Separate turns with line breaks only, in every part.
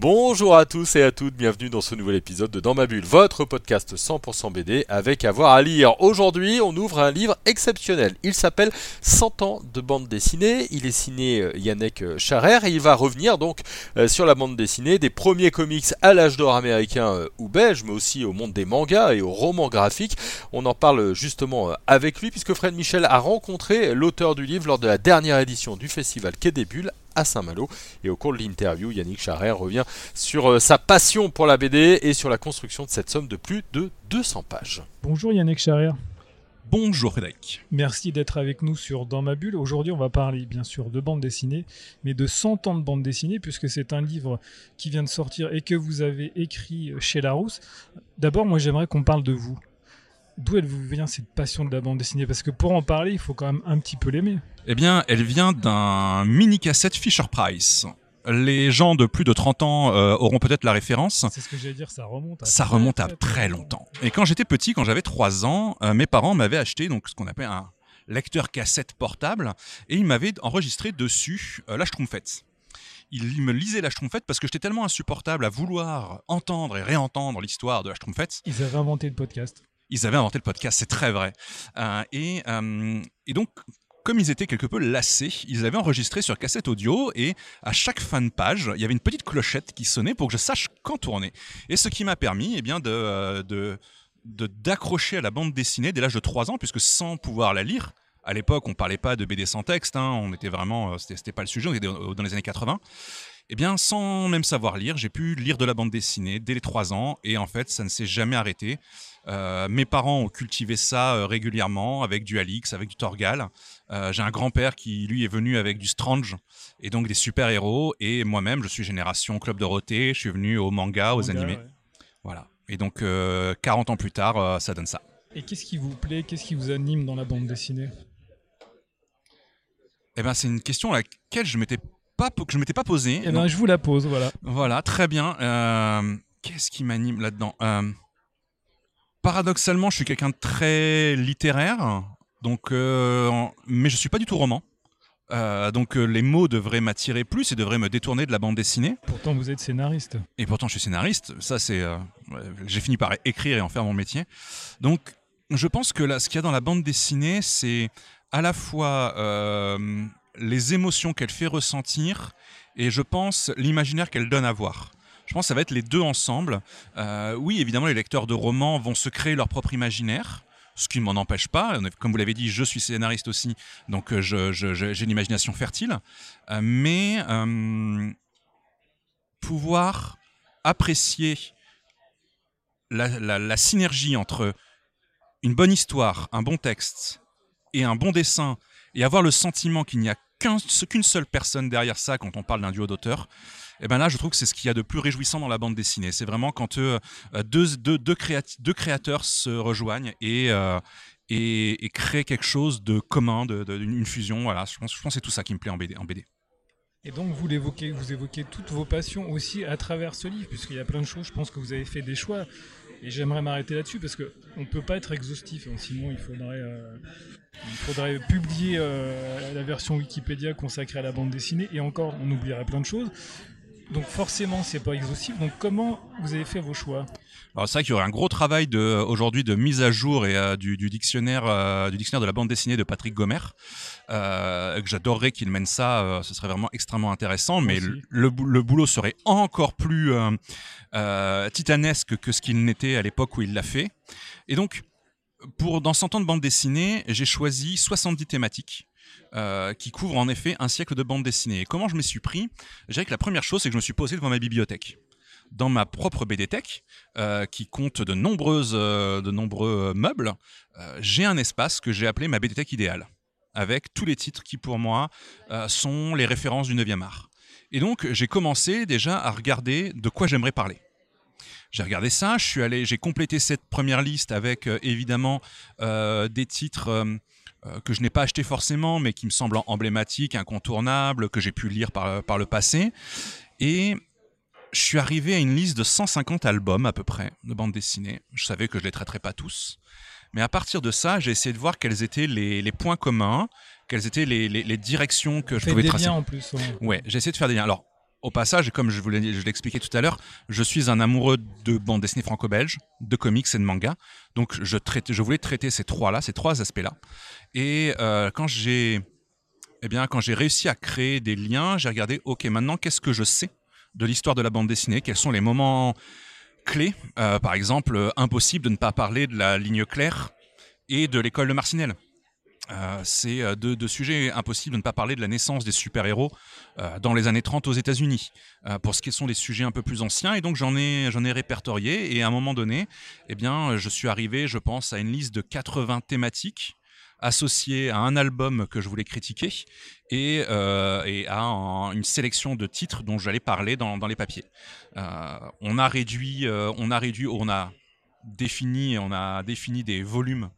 Bonjour à tous et à toutes, bienvenue dans ce nouvel épisode de Dans ma bulle, votre podcast 100% BD avec avoir à lire. Aujourd'hui, on ouvre un livre exceptionnel. Il s'appelle 100 ans de bande dessinée. Il est signé euh, Yannick Charer et il va revenir donc euh, sur la bande dessinée des premiers comics à l'âge d'or américain euh, ou belge, mais aussi au monde des mangas et aux romans graphiques. On en parle justement avec lui puisque Fred Michel a rencontré l'auteur du livre lors de la dernière édition du festival Quai des Bulles à Saint-Malo. Et au cours de l'interview, Yannick Charret revient sur euh, sa passion pour la BD et sur la construction de cette somme de plus de 200 pages.
Bonjour Yannick Charrière.
Bonjour Frédéric.
Merci d'être avec nous sur Dans ma bulle. Aujourd'hui, on va parler bien sûr de bande dessinée, mais de 100 ans de bande dessinée, puisque c'est un livre qui vient de sortir et que vous avez écrit chez Larousse. D'abord, moi j'aimerais qu'on parle de vous. D'où elle vous vient cette passion de la bande dessinée? Parce que pour en parler, il faut quand même un petit peu l'aimer.
Eh bien, elle vient d'un mini cassette Fisher Price. Les gens de plus de 30 ans euh, auront peut-être la référence.
C'est ce que j'allais dire, ça remonte à
Ça
très,
remonte à
très,
très longtemps. Et quand j'étais petit, quand j'avais 3 ans, euh, mes parents m'avaient acheté donc ce qu'on appelle un lecteur cassette portable et ils m'avaient enregistré dessus euh, la Schtroumpfette. Ils me lisaient la Schtroumpfette parce que j'étais tellement insupportable à vouloir entendre et réentendre l'histoire de la Schtroumpfette
Ils avaient inventé le podcast.
Ils avaient inventé le podcast, c'est très vrai. Euh, et, euh, et donc, comme ils étaient quelque peu lassés, ils avaient enregistré sur cassette audio et à chaque fin de page, il y avait une petite clochette qui sonnait pour que je sache quand tourner. Et ce qui m'a permis eh bien, de, euh, d'accrocher à la bande dessinée dès l'âge de 3 ans, puisque sans pouvoir la lire, à l'époque, on parlait pas de BD sans texte, hein, on était vraiment, c'était, pas le sujet, on était dans les années 80. Eh bien, sans même savoir lire, j'ai pu lire de la bande dessinée dès les 3 ans, et en fait, ça ne s'est jamais arrêté. Euh, mes parents ont cultivé ça euh, régulièrement avec du Alix, avec du Torgal. Euh, j'ai un grand-père qui, lui, est venu avec du Strange et donc des super-héros. Et moi-même, je suis génération Club Dorothée. Je suis venu aux mangas, aux
Manga,
animés.
ouais.
Voilà. Et donc, euh, 40 ans plus tard, euh, ça donne ça.
Et qu'est-ce qui vous plaît Qu'est-ce qui vous anime dans la bande dessinée?
Eh ben, c'est une question à laquelle je m'étais pas, que je m'étais pas posée.
Eh ben, je vous la pose, voilà.
Voilà, très bien. Euh, Qu'est-ce qui m'anime là-dedans? Euh, Paradoxalement, je suis quelqu'un de très littéraire, donc, euh, mais je suis pas du tout roman. Euh, donc euh, les mots devraient m'attirer plus et devraient me détourner de la bande dessinée.
Pourtant, vous êtes scénariste.
Et pourtant, je suis scénariste. Ça, c'est, euh, j'ai fini par écrire et en faire mon métier. Donc, je pense que là, ce qu'il y a dans la bande dessinée, c'est à la fois les émotions qu'elle fait ressentir et je pense l'imaginaire qu'elle donne à voir. Je pense que ça va être les deux ensemble. Euh, oui, évidemment, les lecteurs de romans vont se créer leur propre imaginaire. Ce qui ne m'en empêche pas. Comme vous l'avez dit, je suis scénariste aussi, donc euh, j'ai une imagination fertile. Euh, mais pouvoir apprécier la synergie entre une bonne histoire, un bon texte et un bon dessin, et avoir le sentiment qu'il n'y a qu'un- qu'une seule personne derrière ça quand on parle d'un duo d'auteurs, et ben là je trouve que c'est ce qu'il y a de plus réjouissant dans la bande dessinée. C'est vraiment quand euh, deux, deux, deux, deux créateurs se rejoignent et, euh, et, et créent quelque chose de commun, de- une fusion. Voilà, je pense, je pense que c'est tout ça qui me plaît en BD. En BD.
Et donc, vous l'évoquez, vous évoquez toutes vos passions aussi à travers ce livre, puisqu'il y a plein de choses. Je pense que vous avez fait des choix. Et j'aimerais m'arrêter là-dessus parce que on peut pas être exhaustif, hein, sinon il faudrait, euh, il faudrait publier euh, la version Wikipédia consacrée à la bande dessinée et encore on oublierait plein de choses. Donc forcément c'est pas exhaustif. Donc comment vous avez fait vos choix?
Alors c'est vrai qu'il y aurait un gros travail de aujourd'hui de mise à jour et euh, du, du dictionnaire euh, du dictionnaire de la bande dessinée de Patrick Gomer. Euh, que j'adorerais qu'il mène ça, euh, ce serait vraiment extrêmement intéressant. Mais le, le bou- le boulot serait encore plus euh, euh, titanesque que ce qu'il n'était à l'époque où il l'a fait. Et donc pour dans 100 ans de bande dessinée, j'ai choisi 70 thématiques. euh, qui couvrent en effet un siècle de bande dessinée. Et comment je m'y suis pris? Je dirais que la première chose, c'est que je me suis posé devant ma bibliothèque. Dans ma propre BD-tech, euh, qui compte de, nombreuses, euh, de nombreux euh, meubles, euh, j'ai un espace que j'ai appelé ma BD-tech idéale, avec tous les titres qui, pour moi, sont les références du 9e art. Et donc, j'ai commencé déjà à regarder de quoi j'aimerais parler. J'ai regardé ça, je suis allé, j'ai complété cette première liste avec évidemment des titres que je n'ai pas achetés forcément, mais qui me semblent emblématiques, incontournables, que j'ai pu lire par, par le passé. Et je suis arrivé à une liste de 150 albums à peu près de bandes dessinées. Je savais que je les traiterais pas tous. Mais à partir de ça, j'ai essayé de voir quels étaient les, les points communs, quelles étaient les, les, les directions que je
Faites
pouvais
des
tracer.
liens en plus. ouais.
Ouais, j'ai essayé de faire des liens. Alors, au passage, comme je vous expliqué tout à l'heure, je suis un amoureux de bande dessinée franco-belge, de comics et de manga. Donc, je, traite, je voulais traiter ces trois-là, ces trois aspects-là. Et euh, quand j'ai eh bien, quand j'ai réussi à créer des liens, j'ai regardé, ok, maintenant, qu'est-ce que je sais de l'histoire de la bande dessinée Quels sont les moments clés Euh, Par exemple, euh, impossible de ne pas parler de la ligne claire et de l'école de Marcinelle. Euh, c'est deux, deux sujets impossibles de ne pas parler de la naissance des super-héros dans les années 30 aux États-Unis. Pour ce qui sont des sujets un peu plus anciens, et donc j'en ai, j'en ai répertorié, et à un moment donné, eh bien, je suis arrivé, je pense, à une liste de 80 thématiques associées à un album que je voulais critiquer et, euh, et à un- une sélection de titres dont j'allais parler dans, dans les papiers. Euh, on a réduit, euh, on a réduit, on a défini, on a défini des volumes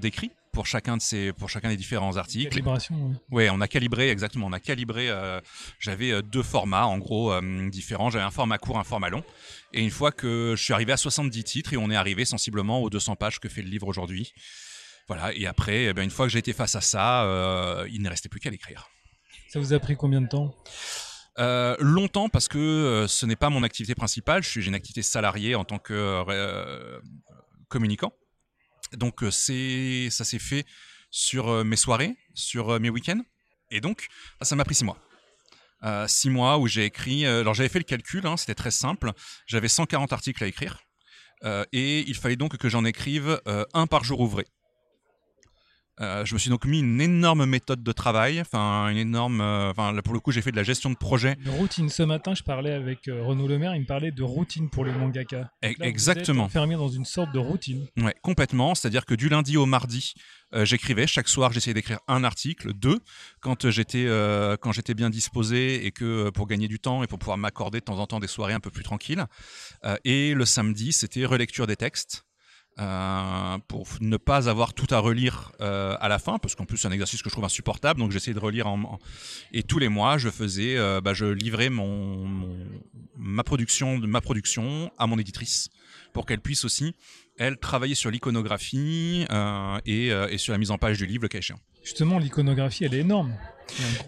d'écrits pour chacun de ces, pour chacun des différents articles.
Calibration. ouais.
Ouais, on a calibré exactement. On a calibré. euh, J'avais deux formats en gros euh, différents. J'avais un format court, un format long. Et une fois que je suis arrivé à 70 titres et on est arrivé sensiblement aux 200 pages que fait le livre aujourd'hui. Voilà. Et après, eh ben, une fois que j'ai été face à ça, euh, il ne restait plus qu'à l'écrire.
Ça vous a pris combien de temps?
Euh, longtemps parce que euh, ce n'est pas mon activité principale. Je suis j'ai une activité salariée en tant que communicant. Donc c'est ça s'est fait sur mes soirées, sur mes week-ends. Et donc ça m'a pris six mois. Euh, six mois où j'ai écrit. euh, alors j'avais fait le calcul, hein, c'était très simple. J'avais 140 articles à écrire. Euh, et il fallait donc que j'en écrive un par jour ouvré. Euh, je me suis donc mis une énorme méthode de travail, enfin une énorme, euh, enfin là, pour le coup j'ai fait de la gestion de projet
Une routine. Ce matin, je parlais avec euh, Renaud Lemaire, il me parlait de routine pour les mangaka. Donc là, vous
exactement.
êtes enfermé dans une sorte de routine.
Ouais, complètement. C'est-à-dire que du lundi au mardi, euh, j'écrivais. Chaque soir, j'essayais d'écrire un article, deux, quand euh, j'étais euh, quand j'étais bien disposé et que euh, pour gagner du temps et pour pouvoir m'accorder de temps en temps des soirées un peu plus tranquilles. Euh, et le samedi, c'était relecture des textes. Euh, pour ne pas avoir tout à relire euh, à la fin, parce qu'en plus c'est un exercice que je trouve insupportable, donc j'essayais de relire en, et tous les mois je faisais, euh, bah, je livrais ma production, ma production à mon éditrice pour qu'elle puisse aussi elle travailler sur l'iconographie et, et sur la mise en page du livre, le cas échéant.
Justement, l'iconographie, elle est énorme.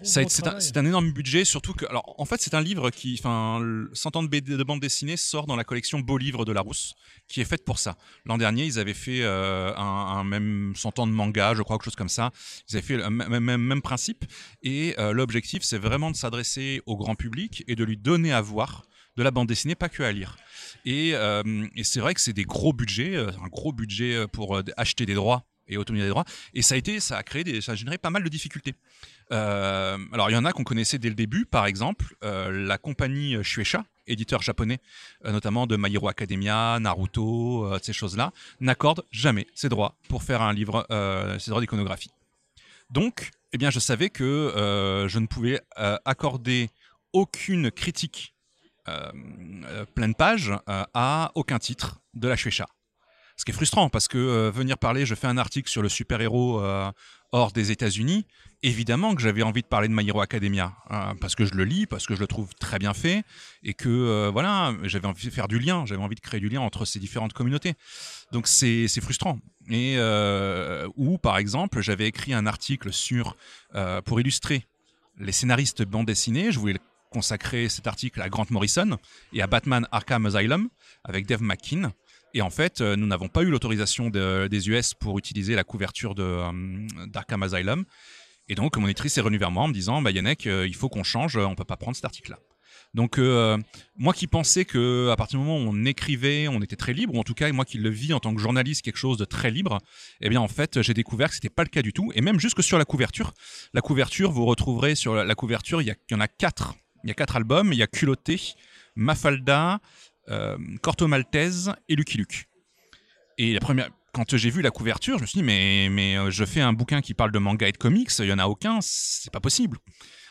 C'est un, énorme budget, surtout que, alors, en fait, c'est un livre qui, enfin, le 100 ans de, BD de bande dessinée sort dans la collection Beaux livres de Larousse, qui est faite pour ça. L'an dernier, ils avaient fait euh, un, un même 100 ans de manga, je crois, quelque chose comme ça. Ils avaient fait le même, même, même principe, et euh, l'objectif, c'est vraiment de s'adresser au grand public et de lui donner à voir de la bande dessinée, pas que à lire. Et, euh, et c'est vrai que c'est des gros budgets, un gros budget pour acheter des droits et obtenir des droits. Et ça a créé, ça a généré pas mal de difficultés. Euh, alors il y en a qu'on connaissait dès le début, par exemple euh, la compagnie Shueisha, éditeur japonais, euh, notamment de My Hero Academia, Naruto, ces choses-là, n'accorde jamais ses droits pour faire un livre, ses droits d'iconographie. Donc, eh bien, je savais que je ne pouvais accorder aucune critique pleine page à aucun titre de la Shueisha. Ce qui est frustrant parce que euh, venir parler, je fais un article sur le super-héros euh, hors des États-Unis, évidemment que j'avais envie de parler de My Hero Academia euh, parce que je le lis, parce que je le trouve très bien fait et que voilà, j'avais envie de faire du lien, j'avais envie de créer du lien entre ces différentes communautés. Donc c'est frustrant. Et ou par exemple, j'avais écrit un article sur pour illustrer les scénaristes bande dessinée, je voulais consacrer cet article à Grant Morrison et à Batman Arkham Asylum avec Dave McKean. Et en fait, euh, nous n'avons pas eu l'autorisation de- des US pour utiliser la couverture euh, d'Arkham Asylum. Et donc, mon éditrice est revenue vers moi en me disant bah, Yannick, euh, il faut qu'on change, on peut pas prendre cet article-là. Donc, moi qui pensais que à partir du moment où on écrivait, on était très libre, ou en tout cas, moi qui le vis en tant que journaliste, quelque chose de très libre, eh bien, en fait, j'ai découvert que c'était pas le cas du tout. Et même jusque sur la couverture, la couverture, vous retrouverez sur la, couverture, il y, y en a quatre. Il y a quatre albums. Il y a Culotté, Mafalda, Corto Maltese et Lucky Luke. Et la première, quand j'ai vu la couverture, je me suis dit mais mais euh, je fais un bouquin qui parle de manga et de comics, il y en a aucun, c'est pas possible.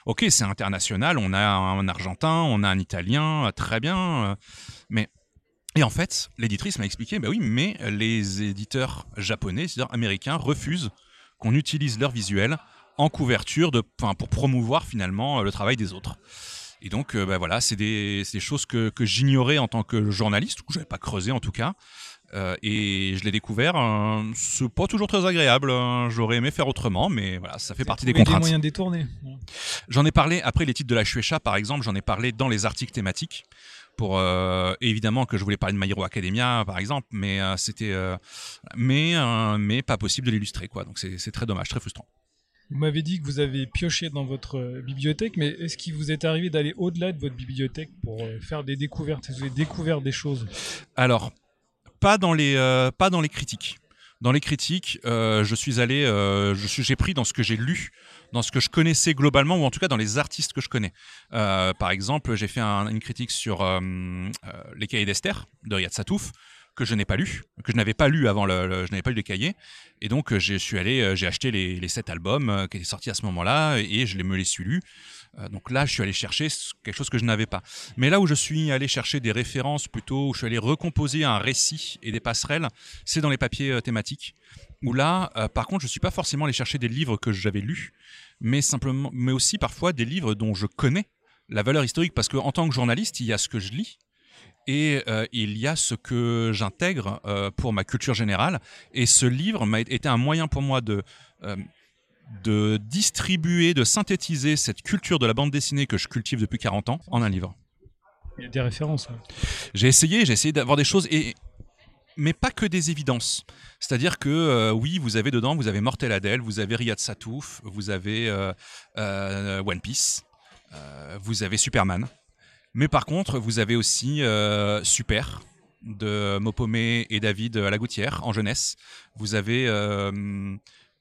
Ok, c'est international, on a un argentin, on a un italien, euh, très bien, euh, mais et en fait, l'éditrice m'a expliqué, bah oui, mais les éditeurs japonais, c'est-à-dire américains, refusent qu'on utilise leur visuel en couverture de, pour promouvoir finalement euh, le travail des autres. Et donc, euh, bah, voilà, c'est des, des choses que, que j'ignorais en tant que journaliste, ou que je n'avais pas creusé en tout cas. Euh, et je l'ai découvert, euh, c'est pas toujours très agréable. hein. J'aurais aimé faire autrement, mais voilà, ça fait partie des contraintes.
moyens détournés.
J'en ai parlé après les titres de la Shueisha, par exemple, j'en ai parlé dans les articles thématiques. Pour euh, évidemment que je voulais parler de My Hero Academia, par exemple, mais c'était, mais mais pas possible de l'illustrer, quoi. Donc c'est très dommage, très frustrant.
Vous m'avez dit que vous avez pioché dans votre euh, bibliothèque, mais est-ce qu'il vous est arrivé d'aller au-delà de votre bibliothèque pour euh, faire des découvertes Vous avez découvert des choses?
Alors, pas dans les, euh, pas dans les critiques. Dans les critiques, je suis allé, je suis, j'ai pris dans ce que j'ai lu, dans ce que je connaissais globalement, ou en tout cas dans les artistes que je connais. Par exemple, j'ai fait un- une critique sur les cahiers d'Esther de Riyad Satouf que je n'ai pas lu, que je n'avais pas lu avant le, je n'avais pas lu les cahiers, et donc euh, je suis allé, euh, j'ai acheté les, sept albums euh, qui étaient sortis à ce moment-là, et je me les suis lus. Donc là, je suis allé chercher quelque chose que je n'avais pas. Mais là où je suis allé chercher des références plutôt, où je suis allé recomposer un récit et des passerelles, c'est dans les papiers thématiques. Où là, par contre, je suis pas forcément allé chercher des livres que j'avais lus, mais simplement, mais aussi parfois des livres dont je connais la valeur historique, parce que en tant que journaliste, il y a ce que je lis. Et euh, il y a ce que j'intègre euh, pour ma culture générale. Et ce livre m'a été un moyen pour moi de, euh, de distribuer, de synthétiser cette culture de la bande dessinée que je cultive depuis 40 ans en un livre.
Il y a des références. ouais.
J'ai essayé, j'ai essayé d'avoir des choses, et, mais pas que des évidences. C'est-à-dire que euh, oui, vous avez dedans, vous avez Mortel Adèle, vous avez Riyad Satouf, vous avez euh, euh, One Piece, vous avez Superman. Mais par contre, vous avez aussi euh, Super de Mopomé et David Lagoutière en jeunesse. Vous avez euh,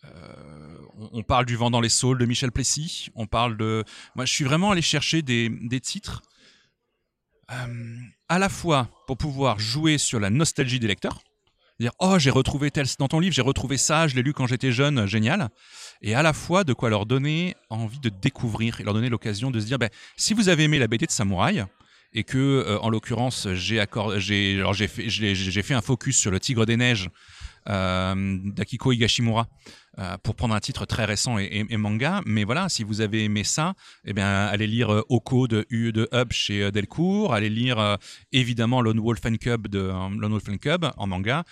euh, on, parle du vent dans les saules de Michel Plessis. On parle de. Moi, je suis vraiment allé chercher des, des titres à la fois pour pouvoir jouer sur la nostalgie des lecteurs, dire oh j'ai retrouvé tel dans ton livre, j'ai retrouvé ça, je l'ai lu quand j'étais jeune, génial, et à la fois de quoi leur donner envie de découvrir et leur donner l'occasion de se dire ben, si vous avez aimé la BD de Samouraï et que euh, en l'occurrence j'ai j'ai fait fait un focus sur le Tigre des neiges euh, d'Akiko Higashimura euh, pour prendre un titre très récent et, manga. Mais voilà, si vous avez aimé ça, eh bien, allez lire Oko de, U- de Hub chez Delcourt, allez lire évidemment Lone Wolf and Cub de Lone Wolf and Cub en manga.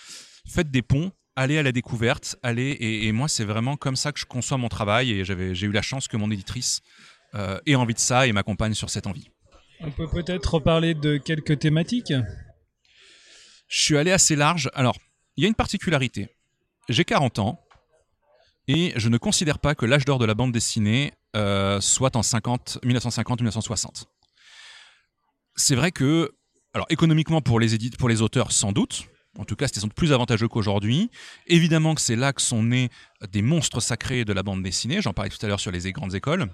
Faites des ponts. Allez à la découverte, allez et, et moi c'est vraiment comme ça que je conçois mon travail et j'avais j'ai eu la chance que mon éditrice euh, ait envie de ça et m'accompagne sur cette envie.
On peut peut-être parler de quelques thématiques?
Je suis allé assez large. Alors, il y a une particularité. J'ai 40 ans et je ne considère pas que l'âge d'or de la bande dessinée euh, soit en 50, 1950 ou 1960. C'est vrai que, alors économiquement pour les, édite- pour les auteurs, sans doute. En tout cas, c'était sans plus avantageux qu'aujourd'hui. Évidemment que c'est là que sont nés des monstres sacrés de la bande dessinée. J'en parlais tout à l'heure sur les grandes écoles.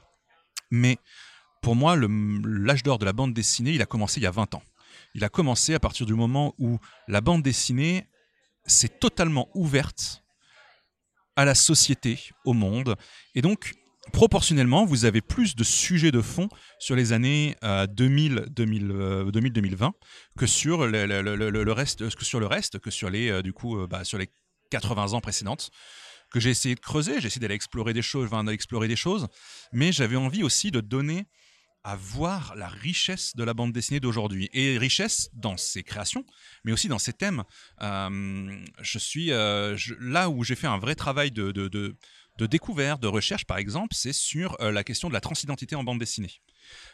Mais pour moi, l'âge d'or de la bande dessinée, il a commencé il y a 20 ans. Il a commencé à partir du moment où la bande dessinée s'est totalement ouverte à la société, au monde. Et donc, proportionnellement, vous avez plus de sujets de fond sur les années euh, 2000, 2000, euh, 2000, 2020 que sur le, reste, que sur le reste, que sur les, euh, du coup, euh, bah, sur les 80 ans précédentes que j'ai essayé de creuser, j'ai essayé d'aller explorer des choses, enfin, explorer des choses, mais j'avais envie aussi de donner à voir la richesse de la bande dessinée d'aujourd'hui et richesse dans ses créations, mais aussi dans ses thèmes. Euh, je suis euh, je- là où j'ai fait un vrai travail de, de, de, de découverte, de recherche, par exemple, c'est sur euh, la question de la transidentité en bande dessinée.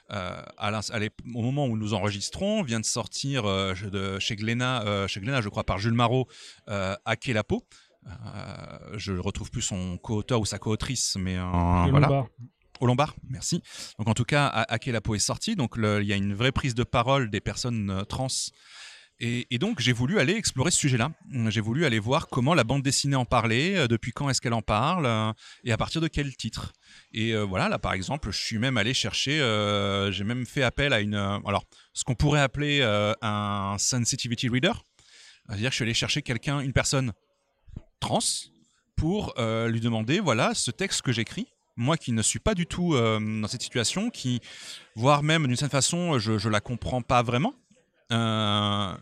À au moment où nous enregistrons, vient de sortir chez Glénat, chez Glénat, je crois, par Jules Marot, euh, Hacker la peau. Euh, je retrouve plus son co-auteur ou sa co-autrice, mais euh, voilà. Au Lombard, merci. Donc en tout cas, à, la peau est sorti. Donc il y a une vraie prise de parole des personnes euh, trans. Et, donc j'ai voulu aller explorer ce sujet-là. J'ai voulu aller voir comment la bande dessinée en parlait, euh, depuis quand est-ce qu'elle en parle, euh, et à partir de quel titre. Et voilà, là par exemple, je suis même allé chercher, j'ai même fait appel à une, alors ce qu'on pourrait appeler un sensitivity reader, c'est-à-dire que je suis allé chercher quelqu'un, une personne trans, pour lui demander, voilà, ce texte que j'écris, moi qui ne suis pas du tout euh, dans cette situation, qui, voire même d'une certaine façon, je, je la comprends pas vraiment, euh,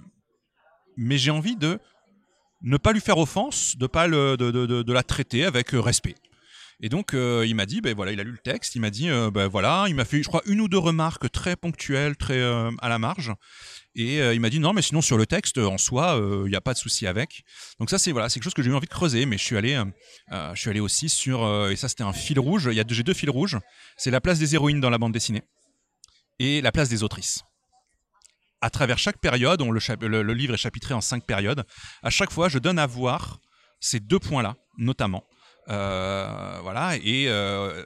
mais j'ai envie de ne pas lui faire offense, de pas de, la traiter avec respect. Et donc, euh, il m'a dit, ben voilà, il a lu le texte, il m'a dit, euh, ben voilà, il m'a fait, je crois, une ou deux remarques très ponctuelles, très euh, à la marge. Et il m'a dit, non, mais sinon, sur le texte, en soi, il n'y a pas de souci avec. Donc ça, c'est voilà, quelque chose que j'ai eu envie de creuser, mais je suis allé, je suis allé aussi sur, et ça, c'était un fil rouge, j'ai deux fils rouges, c'est la place des héroïnes dans la bande dessinée et la place des autrices à travers chaque période, le, livre est chapitré en cinq périodes, à chaque fois, je donne à voir ces deux points-là, notamment. Euh, voilà, et euh,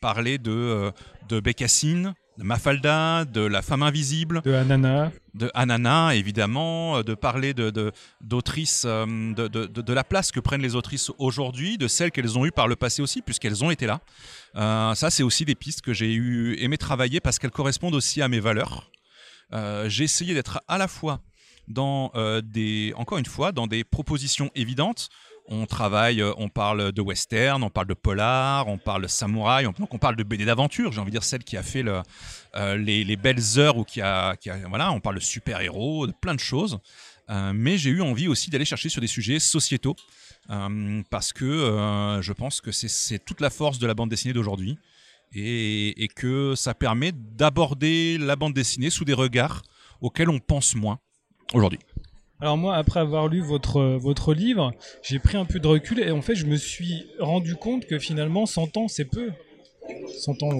parler de, euh, de Bécassine, de Mafalda, de La femme invisible,
de Anana,
de Anana évidemment, de parler de d'autrices, de, de, de, la place que prennent les autrices aujourd'hui, de celles qu'elles ont eues par le passé aussi, puisqu'elles ont été là. ça, c'est aussi des pistes que j'ai eu aimé travailler parce qu'elles correspondent aussi à mes valeurs. j'ai essayé d'être à la fois dans des, encore une fois, dans des propositions évidentes, on travaille, euh, on parle de western, on parle de polar, on parle de samouraï, on, donc on parle de BD d'aventure, j'ai envie de dire celle qui a fait euh, les, belles heures ou qui a, voilà, on parle de super-héros, de plein de choses. Euh, mais j'ai eu envie aussi d'aller chercher sur des sujets sociétaux parce que je pense que c'est toute la force de la bande dessinée d'aujourd'hui et, que ça permet d'aborder la bande dessinée sous des regards auxquels on pense moins aujourd'hui.
Alors moi, après avoir lu votre, votre livre, j'ai pris un peu de recul et en fait, je me suis rendu compte que finalement, 100 ans, c'est peu. 100 ans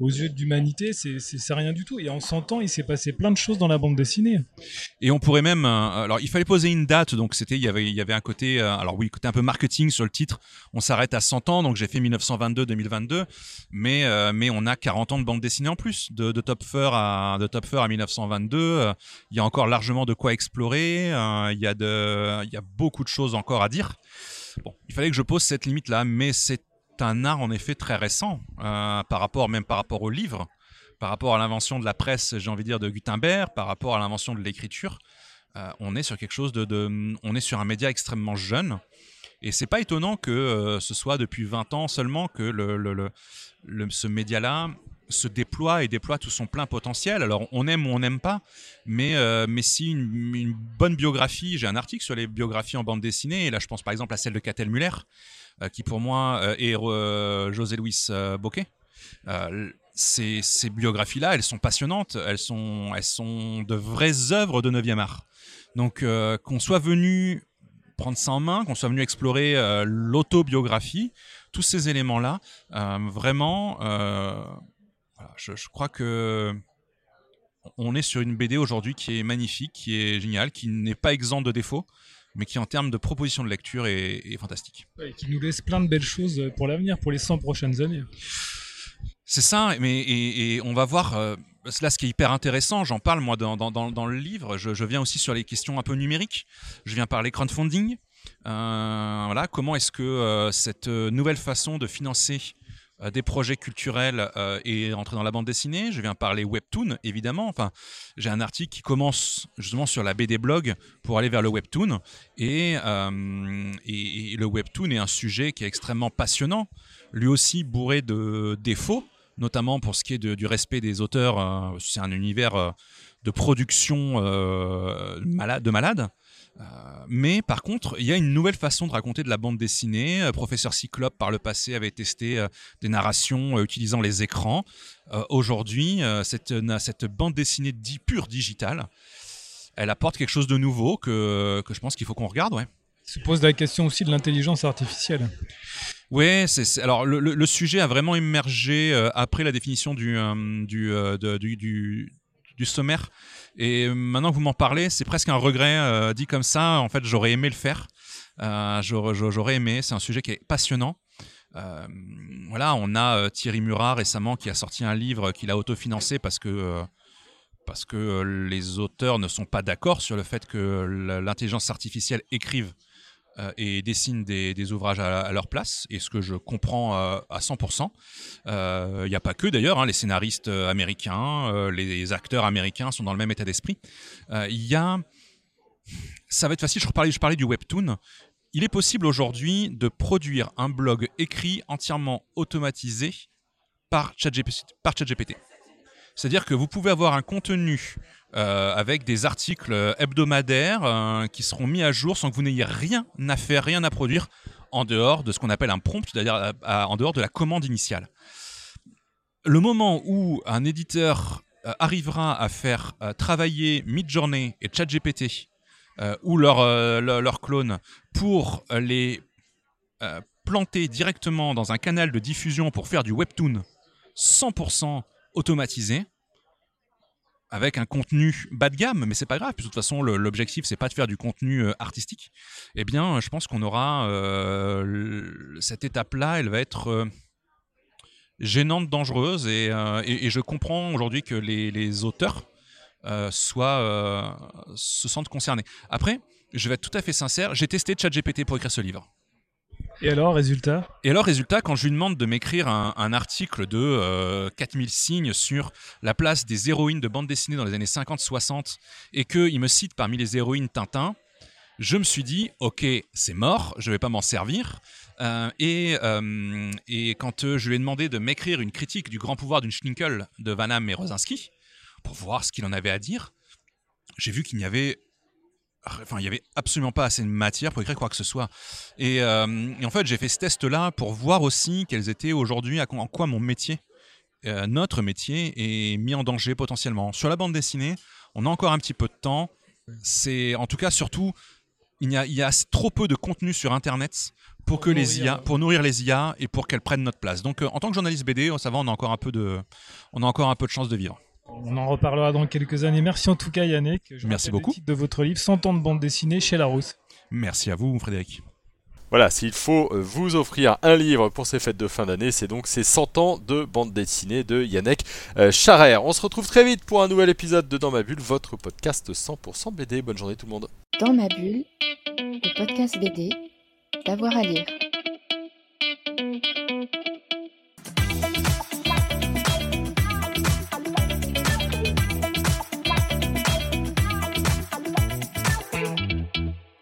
aux, yeux de l'humanité, c'est rien du tout. Et en 100 ans, il s'est passé plein de choses dans la bande dessinée.
Et on pourrait même, euh, alors il fallait poser une date, donc c'était, il y avait, un côté, euh, alors oui, côté un peu marketing sur le titre. On s'arrête à 100 ans, donc j'ai fait 1922-2022, mais euh, mais on a 40 ans de bande dessinée en plus, de, Top Fur à de à 1922. il y a encore largement de quoi explorer. il y a il y a beaucoup de choses encore à dire. Bon, il fallait que je pose cette limite là, mais c'est un art en effet très récent euh, par rapport même par rapport au livre, par rapport à l'invention de la presse, j'ai envie de dire de Gutenberg, par rapport à l'invention de l'écriture. Euh, on est sur quelque chose de, on est sur un média extrêmement jeune. Et c'est pas étonnant que euh, ce soit depuis 20 ans seulement que ce média-là se déploie et déploie tout son plein potentiel. Alors on aime ou on n'aime pas, mais, mais si une, bonne biographie, j'ai un article sur les biographies en bande dessinée, et là je pense par exemple à celle de Catel Muller, qui pour moi euh, est euh, José Luis Bocquet. Ces, biographies-là, elles sont passionnantes, elles sont, elles sont de vraies œuvres de 9e art. Donc qu'on soit venu prendre ça en main, qu'on soit venu explorer l'autobiographie, tous ces éléments-là, vraiment, je, je, crois que on est sur une BD aujourd'hui qui est magnifique, qui est géniale, qui n'est pas exempte de défauts mais qui en termes de proposition de lecture est, fantastique.
et qui nous laisse plein de belles choses pour l'avenir, pour les 100 prochaines années.
C'est ça, mais et, on va voir. Euh, là, ce qui est hyper intéressant, j'en parle moi dans, dans, dans, le livre. Je, viens aussi sur les questions un peu numériques. Je viens parler crowdfunding. Euh, voilà, comment est-ce que euh, cette nouvelle façon de financer euh, des projets culturels euh, et entrer dans la bande dessinée. Je viens parler webtoon, évidemment. Enfin, j'ai un article qui commence justement sur la BD blog pour aller vers le webtoon. Et, euh, et, le webtoon est un sujet qui est extrêmement passionnant, lui aussi bourré de défauts, notamment pour ce qui est du respect des auteurs. C'est un univers de production malade, de malade. Euh, mais par contre, il y a une nouvelle façon de raconter de la bande dessinée. Euh, Professeur Cyclope, par le passé, avait testé euh, des narrations utilisant les écrans. Aujourd'hui, cette, cette bande dessinée dit pure digitale, elle apporte quelque chose de nouveau que, que je pense qu'il faut qu'on regarde. Ouais.
Se pose la question aussi de l'intelligence artificielle.
Oui, alors le, le, sujet a vraiment émergé après la définition du, du, du, du, du sommaire et maintenant que vous m'en parlez, c'est presque un regret euh, dit comme ça. En fait, j'aurais aimé le faire. Euh, j'aurais aimé. C'est un sujet qui est passionnant. Euh, voilà, on a Thierry Murat récemment qui a sorti un livre qu'il a autofinancé parce que parce que les auteurs ne sont pas d'accord sur le fait que l'intelligence artificielle écrive euh, et dessinent des, ouvrages à, leur place, et ce que je comprends euh, à 100%. Il euh, n'y a pas que d'ailleurs, hein, les scénaristes américains, les acteurs américains sont dans le même état d'esprit. Il y a... Ça va être facile, je parlais du webtoon. Il est possible aujourd'hui de produire un blog écrit entièrement automatisé par ChatGPT. C'est-à-dire que vous pouvez avoir un contenu euh, avec des articles hebdomadaires euh, qui seront mis à jour sans que vous n'ayez rien à faire, rien à produire, en dehors de ce qu'on appelle un prompt, c'est-à-dire en dehors de la commande initiale. Le moment où un éditeur euh, arrivera à faire travailler Midjourney et ChatGPT ou leur, leur, clone pour les planter directement dans un canal de diffusion pour faire du webtoon 100% automatisé, avec un contenu bas de gamme, mais c'est pas grave, de toute façon l'objectif c'est pas de faire du contenu artistique, eh bien je pense qu'on aura cette étape-là, elle va être gênante, dangereuse, et, euh, je comprends aujourd'hui que les, auteurs euh, soient, euh, se sentent concernés. Après, je vais être tout à fait sincère, j'ai testé ChatGPT pour écrire ce livre.
Et alors, résultat?
Et alors, résultat, quand je lui demande de m'écrire un, article de 4000 signes sur la place des héroïnes de bande dessinée dans les années 50-60 et qu'il me cite parmi les héroïnes Tintin, je me suis dit, ok, c'est mort, je vais pas m'en servir. Euh, et, euh, et, quand euh, je lui ai demandé de m'écrire une critique du grand pouvoir d'une Schlinkel de Van Hamme et Rosinski, pour voir ce qu'il en avait à dire, j'ai vu qu'il n'y avait enfin il y avait absolument pas assez de matière pour écrire quoi que ce soit et, en fait j'ai fait ce test là pour voir aussi quels étaient aujourd'hui en quoi mon métier notre métier est mis en danger potentiellement sur la bande dessinée on a encore un petit peu de temps c'est en tout cas surtout il y, a, il y a trop peu de contenu sur internet pour, que les IA, pour nourrir les IA et pour qu'elles prennent notre place. Donc, euh, en tant que journaliste BD, ça va, on a encore un peu de, on a encore un peu de chance de vivre.
On en reparlera dans quelques années. Merci en tout cas, Yannick.
Merci beaucoup.
de votre livre 100 ans de bande dessinée chez Larousse.
Merci à vous, Frédéric.
Voilà, s'il faut euh, vous offrir un livre pour ces fêtes de fin d'année, c'est donc ces 100 ans de bande dessinée de Yannick euh, Charer. On se retrouve très vite pour un nouvel épisode de Dans ma bulle, votre podcast 100% BD. Bonne journée tout le monde.
Dans ma bulle, le podcast BD d'avoir à lire.